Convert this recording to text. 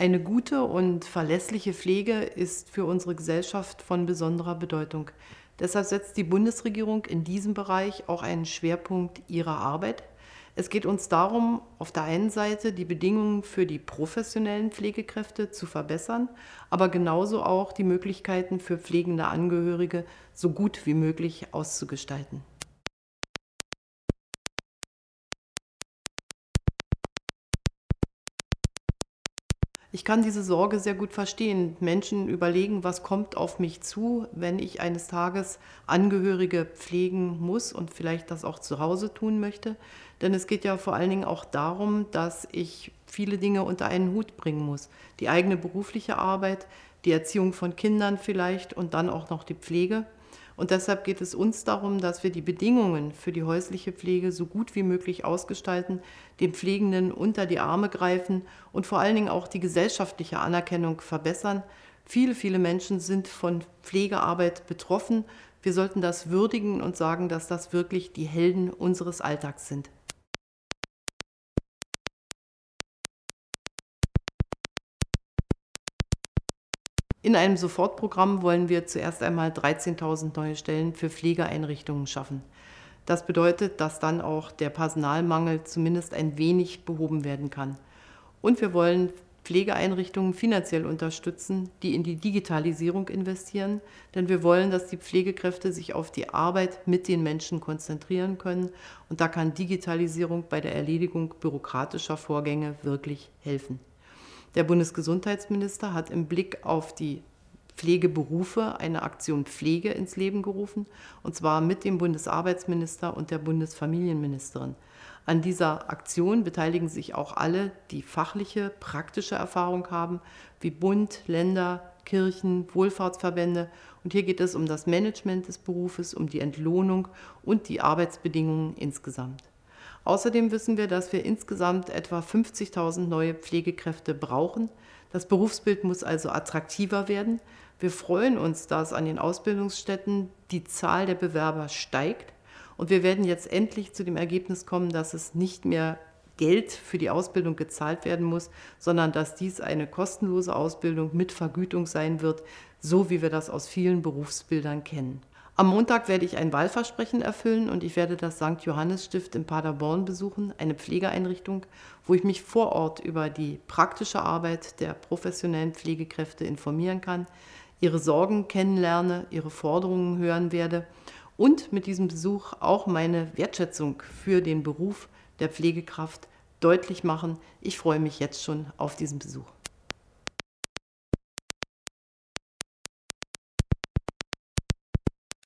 Eine gute und verlässliche Pflege ist für unsere Gesellschaft von besonderer Bedeutung. Deshalb setzt die Bundesregierung in diesem Bereich auch einen Schwerpunkt ihrer Arbeit. Es geht uns darum, auf der einen Seite die Bedingungen für die professionellen Pflegekräfte zu verbessern, aber genauso auch die Möglichkeiten für pflegende Angehörige so gut wie möglich auszugestalten. Ich kann diese Sorge sehr gut verstehen. Menschen überlegen, was kommt auf mich zu, wenn ich eines Tages Angehörige pflegen muss und vielleicht das auch zu Hause tun möchte. Denn es geht ja vor allen Dingen auch darum, dass ich viele Dinge unter einen Hut bringen muss. Die eigene berufliche Arbeit, die Erziehung von Kindern vielleicht und dann auch noch die Pflege. Und deshalb geht es uns darum, dass wir die Bedingungen für die häusliche Pflege so gut wie möglich ausgestalten, den Pflegenden unter die Arme greifen und vor allen Dingen auch die gesellschaftliche Anerkennung verbessern. Viele, viele Menschen sind von Pflegearbeit betroffen. Wir sollten das würdigen und sagen, dass das wirklich die Helden unseres Alltags sind. In einem Sofortprogramm wollen wir zuerst einmal 13.000 neue Stellen für Pflegeeinrichtungen schaffen. Das bedeutet, dass dann auch der Personalmangel zumindest ein wenig behoben werden kann. Und wir wollen Pflegeeinrichtungen finanziell unterstützen, die in die Digitalisierung investieren, denn wir wollen, dass die Pflegekräfte sich auf die Arbeit mit den Menschen konzentrieren können und da kann Digitalisierung bei der Erledigung bürokratischer Vorgänge wirklich helfen. Der Bundesgesundheitsminister hat im Blick auf die Pflegeberufe eine Aktion Pflege ins Leben gerufen, und zwar mit dem Bundesarbeitsminister und der Bundesfamilienministerin. An dieser Aktion beteiligen sich auch alle, die fachliche, praktische Erfahrung haben, wie Bund, Länder, Kirchen, Wohlfahrtsverbände. Und hier geht es um das Management des Berufes, um die Entlohnung und die Arbeitsbedingungen insgesamt. Außerdem wissen wir, dass wir insgesamt etwa 50.000 neue Pflegekräfte brauchen. Das Berufsbild muss also attraktiver werden. Wir freuen uns, dass an den Ausbildungsstätten die Zahl der Bewerber steigt. Und wir werden jetzt endlich zu dem Ergebnis kommen, dass es nicht mehr Geld für die Ausbildung gezahlt werden muss, sondern dass dies eine kostenlose Ausbildung mit Vergütung sein wird, so wie wir das aus vielen Berufsbildern kennen. Am Montag werde ich ein Wahlversprechen erfüllen und ich werde das St. Johannes Stift in Paderborn besuchen, eine Pflegeeinrichtung, wo ich mich vor Ort über die praktische Arbeit der professionellen Pflegekräfte informieren kann, ihre Sorgen kennenlerne, ihre Forderungen hören werde und mit diesem Besuch auch meine Wertschätzung für den Beruf der Pflegekraft deutlich machen. Ich freue mich jetzt schon auf diesen Besuch.